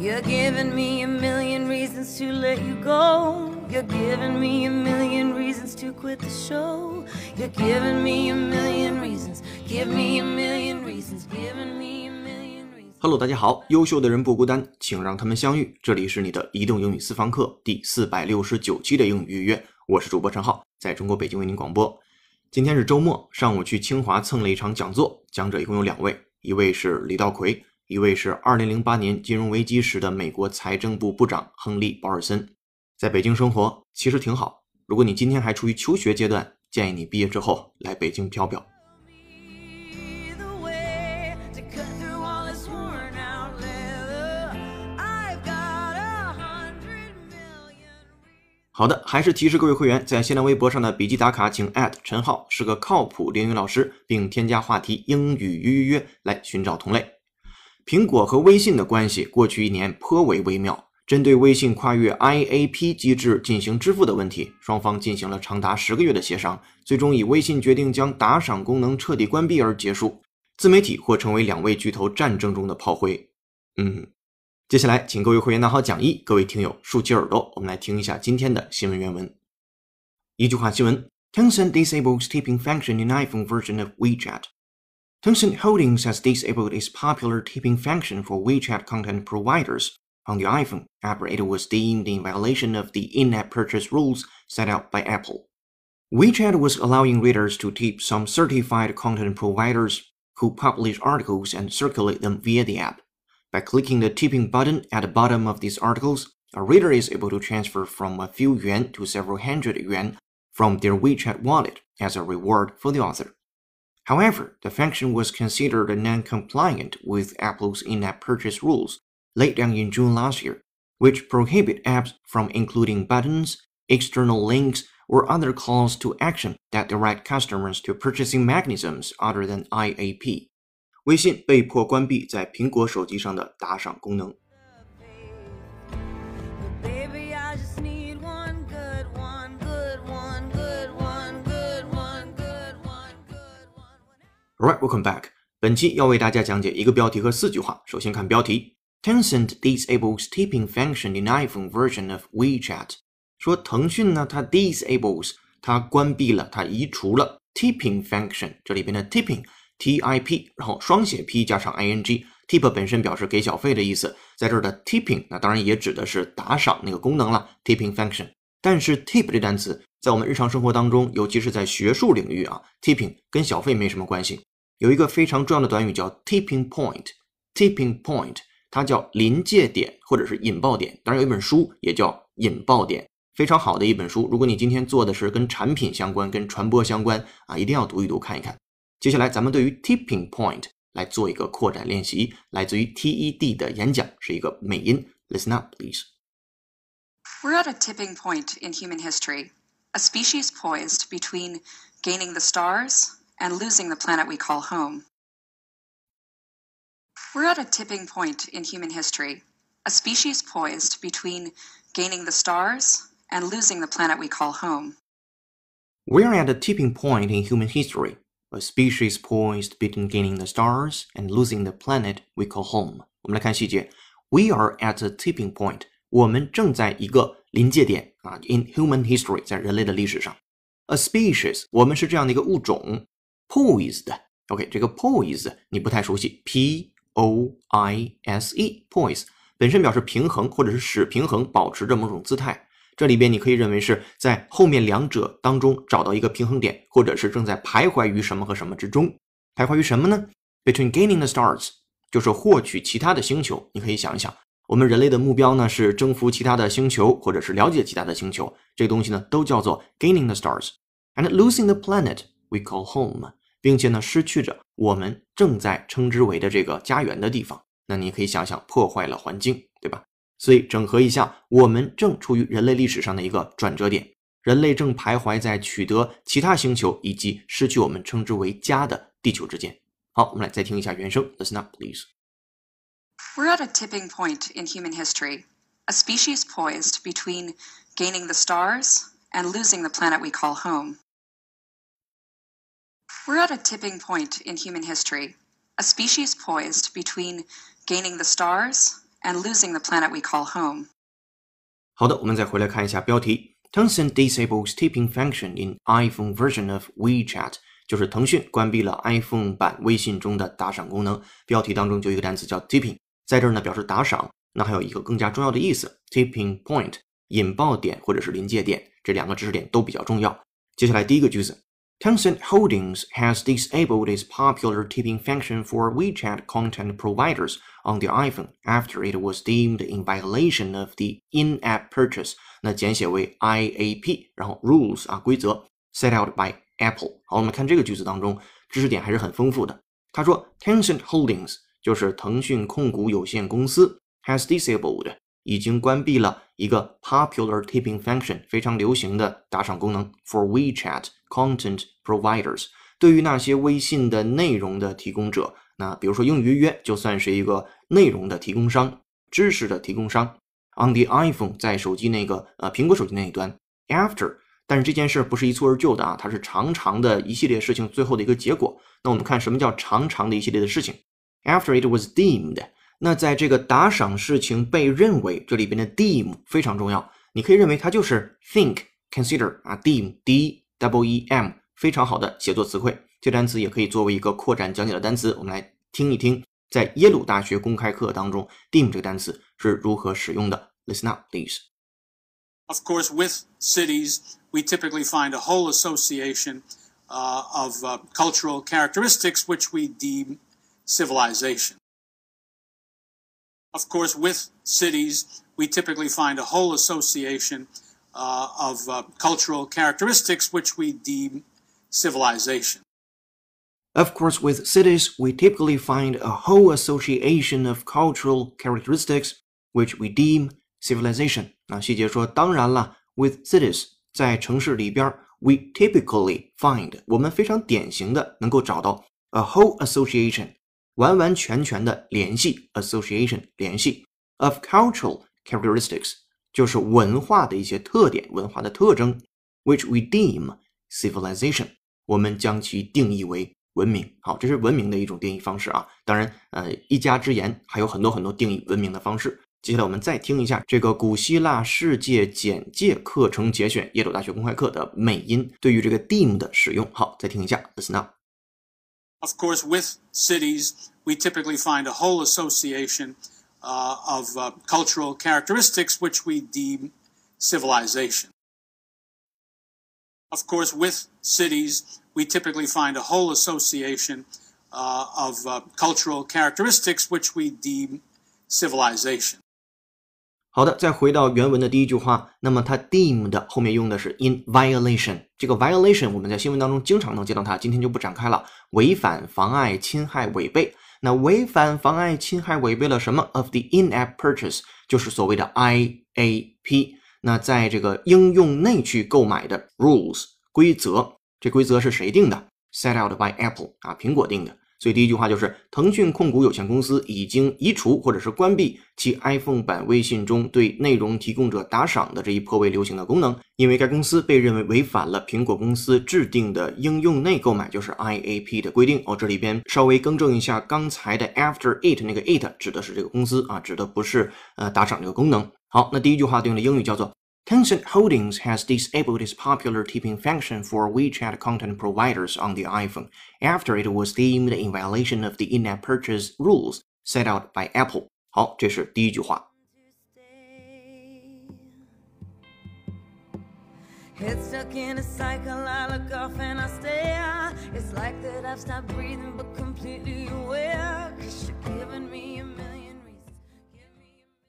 You're giving me a million reasons to let you go. You're giving me a million reasons to quit the show. You're giving me a million reasons. Give me a million reasons. Giving me a million reasons. Hello，大家好，优秀的人不孤单，请让他们相遇。这里是你的移动英语私房课第四百六十九期的英语预约，我是主播陈浩，在中国北京为您广播。今天是周末，上午去清华蹭了一场讲座，讲者一共有两位，一位是李道葵。一位是2008年金融危机时的美国财政部部长亨利·保尔森，在北京生活其实挺好。如果你今天还处于求学阶段，建议你毕业之后来北京飘飘。好的，还是提示各位会员，在新浪微博上的笔记打卡，请陈浩是个靠谱英语老师，并添加话题“英语约约约”来寻找同类。苹果和微信的关系过去一年颇为微妙。针对微信跨越 IAP 机制进行支付的问题，双方进行了长达十个月的协商，最终以微信决定将打赏功能彻底关闭而结束。自媒体或成为两位巨头战争中的炮灰。嗯，接下来请各位会员拿好讲义，各位听友竖起耳朵，我们来听一下今天的新闻原文。一句话新闻：Tencent disables tipping function in iPhone version of WeChat。Tencent Holdings has disabled its popular tipping function for WeChat content providers on the iPhone after it was deemed in violation of the in-app purchase rules set out by Apple. WeChat was allowing readers to tip some certified content providers who publish articles and circulate them via the app. By clicking the tipping button at the bottom of these articles, a reader is able to transfer from a few yuan to several hundred yuan from their WeChat wallet as a reward for the author. However, the function was considered non-compliant with Apple's in-app purchase rules laid down in June last year, which prohibit apps from including buttons, external links, or other calls to action that direct customers to purchasing mechanisms other than IAP. 微信被迫关闭在苹果手机上的打赏功能。 Alright, welcome back. 本期要为大家讲解一个标题和四句话。首先看标题：Tencent disables tipping function in iPhone version of WeChat。说腾讯呢，它 disables，它关闭了，它移除了 tipping function。这里边的 tipping，t i p，然后双写 p 加上 i n g。tip 本身表示给小费的意思，在这儿的 tipping，那当然也指的是打赏那个功能了，tipping function。但是 tip 这单词在我们日常生活当中，尤其是在学术领域啊，tipping 跟小费没什么关系。有一个非常重要的短语叫 tipping point，tipping point，它叫临界点或者是引爆点。当然有一本书也叫引爆点，非常好的一本书。如果你今天做的是跟产品相关、跟传播相关啊，一定要读一读、看一看。接下来咱们对于 tipping point 来做一个扩展练习，来自于 TED 的演讲是一个美音。Listen up, please. We're at a tipping point in human history, a species poised between gaining the stars and losing the planet we call home. We're at a tipping point in human history, a species poised between gaining the stars and losing the planet we call home. We're at a tipping point in human history, a species poised between gaining the stars and losing the planet we call home. 我们来看细节。We are at a tipping point. 我们正在一个临界点啊，in human history，在人类的历史上。A species，我们是这样的一个物种。 Poised。OK，这个 poise 你不太熟悉，P O I S E，poise 本身表示平衡或者是使平衡，保持着某种姿态。这里边你可以认为是在后面两者当中找到一个平衡点，或者是正在徘徊于什么和什么之中。徘徊于什么呢？Between gaining the stars，就是获取其他的星球。你可以想一想，我们人类的目标呢是征服其他的星球，或者是了解其他的星球。这个东西呢都叫做 gaining the stars and losing the planet we call home，并且呢失去着我们正在称之为的这个家园的地方。那你可以想想，破坏了环境，对吧？所以整合一下，我们正处于人类历史上的一个转折点，人类正徘徊在取得其他星球以及失去我们称之为家的地球之间。好，我们来再听一下原声，Listen up, please. We're at a tipping point in human history, a species poised between gaining the stars and losing the planet we call home. We're at a tipping point in human history, a species poised between gaining the stars and losing the planet we call home. 好的，我们再回来看一下标题：Tencent disables tipping function in iPhone version of WeChat，就是腾讯关闭了 iPhone 版微信中的打赏功能。标题当中就有一个单词叫 tipping，在这儿呢表示打赏。那还有一个更加重要的意思，tipping point，引爆点或者是临界点，这两个知识点都比较重要。接下来第一个句子。 Tencent Holdings has disabled its popular tipping function for WeChat content providers on the iPhone after it was deemed in violation of the in-app purchase，那简写为 IAP，然后 rules 啊规则 set out by Apple。好，我们看这个句子当中知识点还是很丰富的。他说 Tencent Holdings 就是腾讯控股有限公司 has disabled 已经关闭了一个 popular tipping function 非常流行的打赏功能 for WeChat content providers 对于那些微信的内容的提供者，那比如说英语约就算是一个内容的提供商、知识的提供商。On the iPhone 在手机那个呃苹果手机那一端，after 但是这件事不是一蹴而就的啊，它是长长的一系列事情最后的一个结果。那我们看什么叫长长的一系列的事情？After it was deemed。那在这个打赏事情被认为，这里边的 deem 非常重要，你可以认为它就是 think、consider 啊，deem d double e m 非常好的写作词汇。这单词也可以作为一个扩展讲解的单词。我们来听一听，在耶鲁大学公开课当中，deem 这个单词是如何使用的。Listen up, please. Of course, with cities, we typically find a whole association uh, of uh, cultural characteristics which we deem civilization. Of course, with cities, we typically find a whole association uh, of uh, cultural characteristics which we deem civilization. Of course, with cities, we typically find a whole association of cultural characteristics which we deem civilization. 那细节说，当然了，with cities，在城市里边，we typically find 我们非常典型的能够找到 a whole association 完完全全的联系 association 联系 of cultural characteristics 就是文化的一些特点、文化的特征，which we deem civilization，我们将其定义为文明。好，这是文明的一种定义方式啊。当然，呃，一家之言还有很多很多定义文明的方式。接下来我们再听一下这个古希腊世界简介课程节选，耶鲁大学公开课的美音对于这个 deem 的使用。好，再听一下，listen up。Of course, with cities, we typically find a whole association uh, of uh, cultural characteristics which we deem civilization. Of course, with cities, we typically find a whole association uh, of uh, cultural characteristics which we deem civilization. 好的，再回到原文的第一句话，那么它 deemed 后面用的是 in violation。这个 violation 我们在新闻当中经常能见到它，今天就不展开了。违反、妨碍、侵害、违背。那违反、妨碍、侵害、违背了什么？Of the in-app purchase 就是所谓的 IAP。那在这个应用内去购买的 rules 规则，这规则是谁定的？Set out by Apple 啊，苹果定的。所以第一句话就是腾讯控股有限公司已经移除或者是关闭其 iPhone 版微信中对内容提供者打赏的这一颇为流行的功能，因为该公司被认为违反了苹果公司制定的应用内购买，就是 IAP 的规定。哦，这里边稍微更正一下刚才的 After it 那个 it 指的是这个公司啊，指的不是呃打赏这个功能。好，那第一句话对应的英语叫做。Tencent Holdings has disabled its popular tipping function for WeChat content providers on the iPhone after it was deemed in violation of the in-app purchase rules set out by Apple. 好，这是第一句话。Head stuck in a cycle, I look off and I stare. It's like that I've stopped breathing, but completely aware.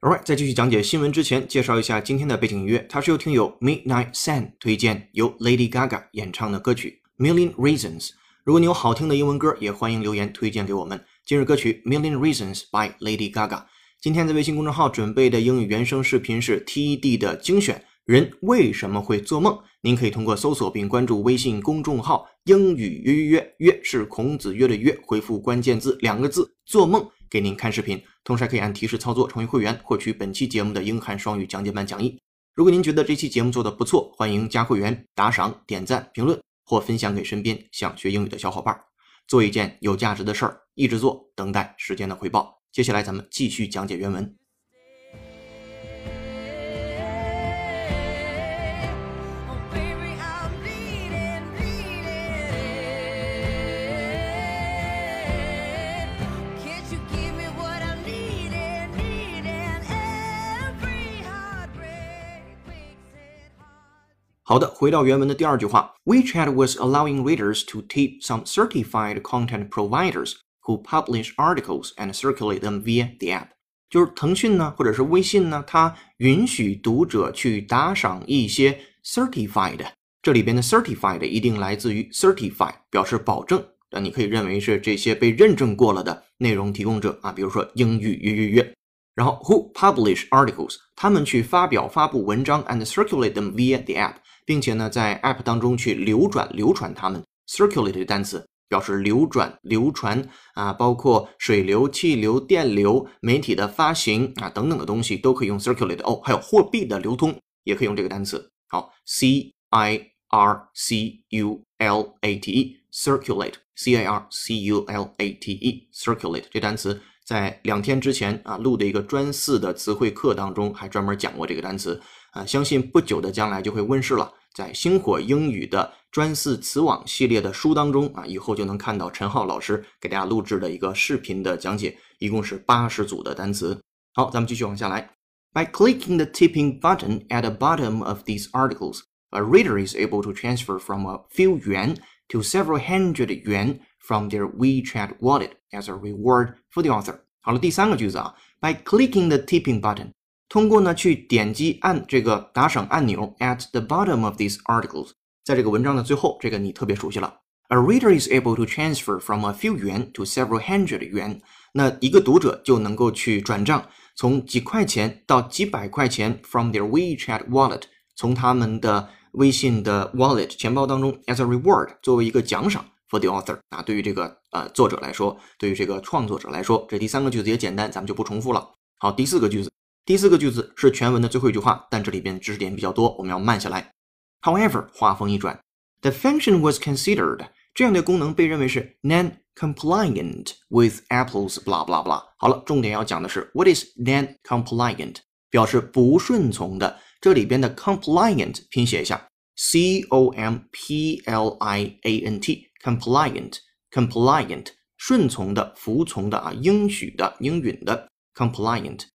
Alright，在继续讲解新闻之前，介绍一下今天的背景音乐，它是由听友 Midnight Sun 推荐，由 Lady Gaga 演唱的歌曲《Million Reasons》。如果你有好听的英文歌，也欢迎留言推荐给我们。今日歌曲《Million Reasons》by Lady Gaga。今天在微信公众号准备的英语原声视频是 TED 的精选。人为什么会做梦？您可以通过搜索并关注微信公众号“英语约约约”，是孔子约的约，回复关键字两个字“做梦”。给您看视频，同时还可以按提示操作成为会员，获取本期节目的英汉双语讲解版讲义。如果您觉得这期节目做的不错，欢迎加会员、打赏、点赞、评论或分享给身边想学英语的小伙伴。做一件有价值的事儿，一直做，等待时间的回报。接下来咱们继续讲解原文。好的，回到原文的第二句话，WeChat was allowing readers to tip some certified content providers who publish articles and circulate them via the app。就是腾讯呢，或者是微信呢，它允许读者去打赏一些 certified。这里边的 certified 一定来自于 certify，表示保证。那你可以认为是这些被认证过了的内容提供者啊，比如说英语约约约。然后 who publish articles，他们去发表发布文章 and circulate them via the app。并且呢，在 App 当中去流转、流传它们，circulate 的单词表示流转、流传啊，包括水流、气流、电流、媒体的发行啊等等的东西都可以用 circulate 哦。还有货币的流通也可以用这个单词。好，c i r c u l a t e，circulate，c i r c u l a t e，circulate 这单词在两天之前啊录的一个专四的词汇课当中还专门讲过这个单词啊，相信不久的将来就会问世了。在星火英语的专四词网系列的书当中啊，以后就能看到陈浩老师给大家录制的一个视频的讲解，一共是八十组的单词。好，咱们继续往下来。By clicking the tipping button at the bottom of these articles, a reader is able to transfer from a few yuan to several hundred yuan from their WeChat wallet as a reward for the author。好了，第三个句子啊，By clicking the tipping button。 通过呢去点击按这个打赏按钮 at the bottom of these articles，在这个文章的最后，这个你特别熟悉了。A reader is able to transfer from a few yuan to several hundred yuan。那一个读者就能够去转账，从几块钱到几百块钱 from their WeChat wallet，从他们的微信的 wallet 钱包当中 as a reward，作为一个奖赏 for the author。啊，对于这个呃作者来说，对于这个创作者来说，这第三个句子也简单，咱们就不重复了。好，第四个句子。第四个句子是全文的最后一句话，但这里边知识点比较多，我们要慢下来。However，话锋一转，the function was considered 这样的功能被认为是 non-compliant with Apple's blah blah blah。好了，重点要讲的是 what is non-compliant，表示不顺从的。这里边的 compliant 拼写一下，c o m p l i a n t，compliant，compliant，顺从的、服从的啊，应许的、应允的 compliant。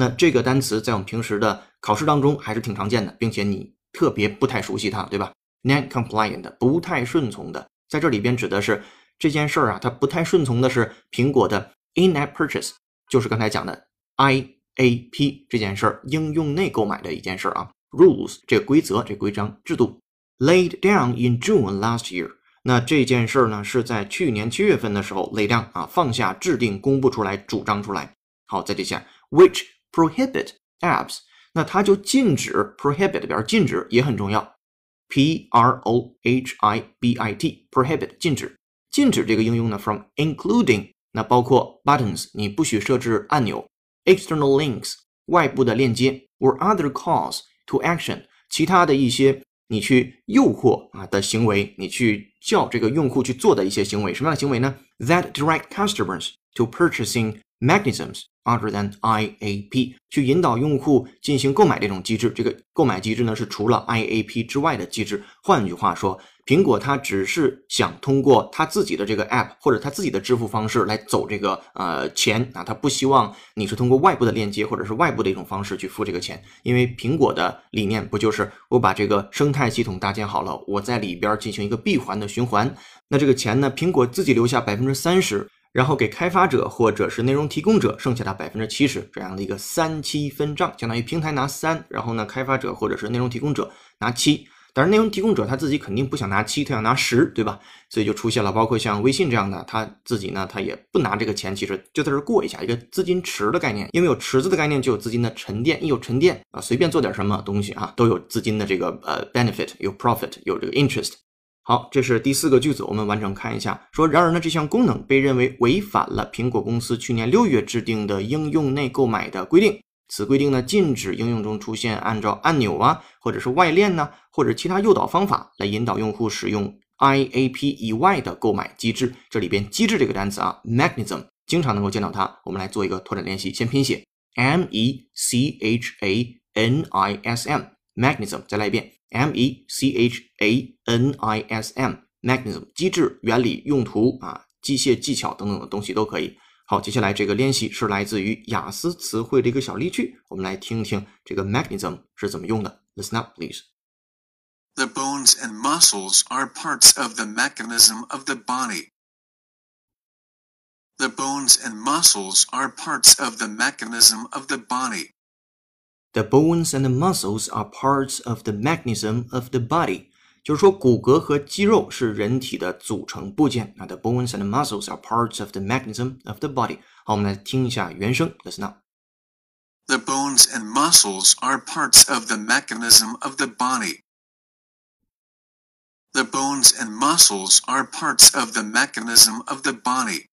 那这个单词在我们平时的考试当中还是挺常见的，并且你特别不太熟悉它，对吧？Non-compliant 不太顺从的，在这里边指的是这件事儿啊，它不太顺从的是苹果的 in-app purchase，就是刚才讲的 IAP 这件事儿，应用内购买的一件事儿啊。Rules 这个规则、这规章制度 laid down in June last year，那这件事儿呢是在去年七月份的时候 lay down 啊放下、制定、公布出来、主张出来。好，在这下 which prohibit apps，那它就禁止 prohibit 表示禁止也很重要，p r o h i b i t prohibit 禁止禁止这个应用呢 from including 那包括 buttons 你不许设置按钮，external links 外部的链接，or other calls to action 其他的一些你去诱惑啊的行为，你去叫这个用户去做的一些行为，什么样的行为呢？That direct customers to purchasing mechanisms other than IAP 去引导用户进行购买这种机制，这个购买机制呢是除了 IAP 之外的机制。换句话说，苹果它只是想通过它自己的这个 App 或者它自己的支付方式来走这个呃钱啊，它不希望你是通过外部的链接或者是外部的一种方式去付这个钱，因为苹果的理念不就是我把这个生态系统搭建好了，我在里边进行一个闭环的循环，那这个钱呢，苹果自己留下百分之三十。然后给开发者或者是内容提供者剩下的百分之七十这样的一个三七分账，相当于平台拿三，然后呢开发者或者是内容提供者拿七。但是内容提供者他自己肯定不想拿七，他想拿十，对吧？所以就出现了包括像微信这样的，他自己呢他也不拿这个钱，其实就在这过一下一个资金池的概念。因为有池子的概念，就有资金的沉淀，一有沉淀啊，随便做点什么东西啊，都有资金的这个呃 benefit，有 profit，有这个 interest。好，这是第四个句子，我们完整看一下。说，然而呢，这项功能被认为违反了苹果公司去年六月制定的应用内购买的规定。此规定呢，禁止应用中出现按照按钮啊，或者是外链呢，或者其他诱导方法来引导用户使用 IAP 以外的购买机制。这里边“机制”这个单词啊，mechanism 经常能够见到它。我们来做一个拓展练习，先拼写 m e c h a n i s m，mechanism，再来一遍。m e c h a n i s m mechanism 机制、原理、用途啊、机械技巧等等的东西都可以。好，接下来这个练习是来自于雅思词汇的一个小例句，我们来听听这个 mechanism 是怎么用的。Listen up, please. The bones and muscles are parts of the mechanism of the body. The bones and muscles are parts of the mechanism of the body. The bones and muscles are parts of the mechanism of the body. 就是说，骨骼和肌肉是人体的组成部件。那 the bones and muscles are parts of the mechanism of the body。好，我们来听一下原声，listen up。The bones and muscles are parts of the mechanism of the body. The bones and muscles are parts of the mechanism of the body.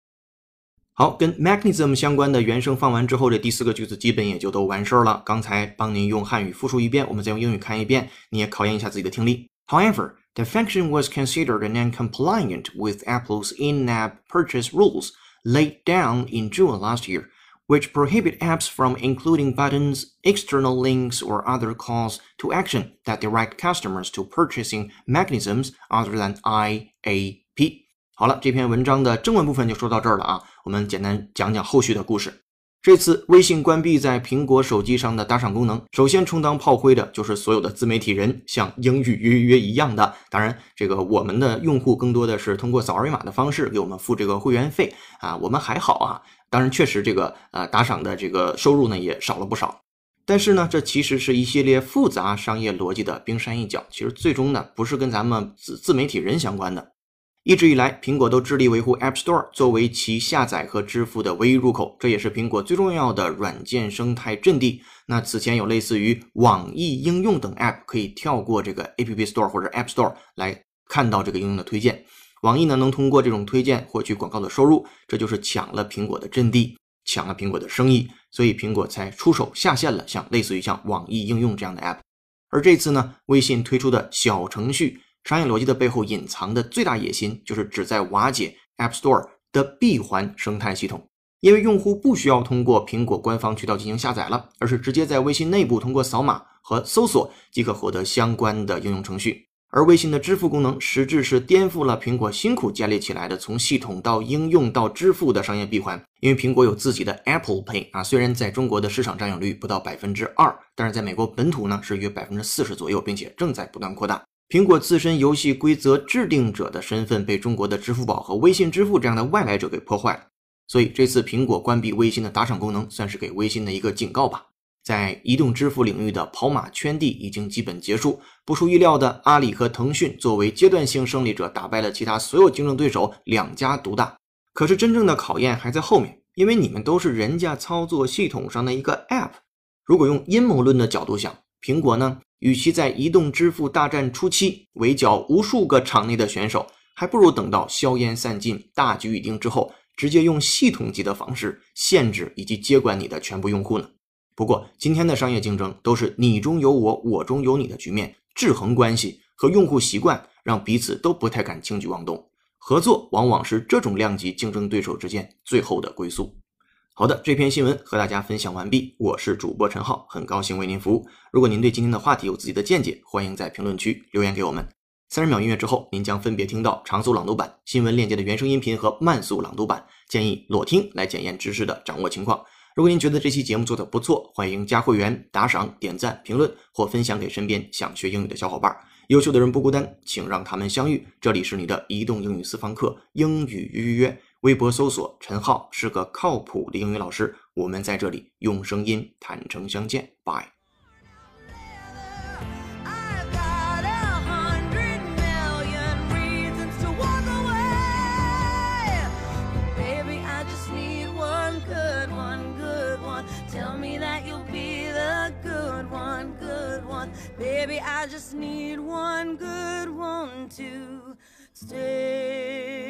好，跟 mechanism 相关的原声放完之后，这第四个句子基本也就都完事儿了。刚才帮您用汉语复述一遍，我们再用英语看一遍，你也考验一下自己的听力。However, the function was considered non-compliant with Apple's in-app purchase rules laid down in June last year, which prohibit apps from including buttons, external links, or other calls to action that direct customers to purchasing mechanisms other than IAP. 好了，这篇文章的正文部分就说到这儿了啊。我们简单讲讲后续的故事。这次微信关闭在苹果手机上的打赏功能，首先充当炮灰的就是所有的自媒体人，像英语约约一样的。当然，这个我们的用户更多的是通过扫二维码的方式给我们付这个会员费啊，我们还好啊。当然，确实这个呃打赏的这个收入呢也少了不少。但是呢，这其实是一系列复杂商业逻辑的冰山一角，其实最终呢不是跟咱们自自媒体人相关的。一直以来，苹果都致力维护 App Store 作为其下载和支付的唯一入口，这也是苹果最重要的软件生态阵地。那此前有类似于网易应用等 App 可以跳过这个 App Store 或者 App Store 来看到这个应用的推荐。网易呢能通过这种推荐获取广告的收入，这就是抢了苹果的阵地，抢了苹果的生意，所以苹果才出手下线了像类似于像网易应用这样的 App。而这次呢，微信推出的小程序。商业逻辑的背后隐藏的最大野心，就是旨在瓦解 App Store 的闭环生态系统。因为用户不需要通过苹果官方渠道进行下载了，而是直接在微信内部通过扫码和搜索即可获得相关的应用程序。而微信的支付功能，实质是颠覆了苹果辛苦建立起来的从系统到应用到支付的商业闭环。因为苹果有自己的 Apple Pay 啊，虽然在中国的市场占有率不到百分之二，但是在美国本土呢是约百分之四十左右，并且正在不断扩大。苹果自身游戏规则制定者的身份被中国的支付宝和微信支付这样的外来者给破坏了，所以这次苹果关闭微信的打赏功能，算是给微信的一个警告吧。在移动支付领域的跑马圈地已经基本结束，不出意料的，阿里和腾讯作为阶段性胜利者，打败了其他所有竞争对手，两家独大。可是真正的考验还在后面，因为你们都是人家操作系统上的一个 App。如果用阴谋论的角度想，苹果呢？与其在移动支付大战初期围剿无数个场内的选手，还不如等到硝烟散尽、大局已定之后，直接用系统级的方式限制以及接管你的全部用户呢。不过，今天的商业竞争都是你中有我，我中有你的局面，制衡关系和用户习惯让彼此都不太敢轻举妄动，合作往往是这种量级竞争对手之间最后的归宿。好的，这篇新闻和大家分享完毕。我是主播陈浩，很高兴为您服务。如果您对今天的话题有自己的见解，欢迎在评论区留言给我们。三十秒音乐之后，您将分别听到长速朗读版、新闻链接的原声音频和慢速朗读版。建议裸听来检验知识的掌握情况。如果您觉得这期节目做的不错，欢迎加会员、打赏、点赞、评论或分享给身边想学英语的小伙伴。优秀的人不孤单，请让他们相遇。这里是你的移动英语私房课，英语预约。微博搜索陈浩是个靠谱的英语老师，我们在这里用声音坦诚相见。Bye。Baby, I just need one good one to stay.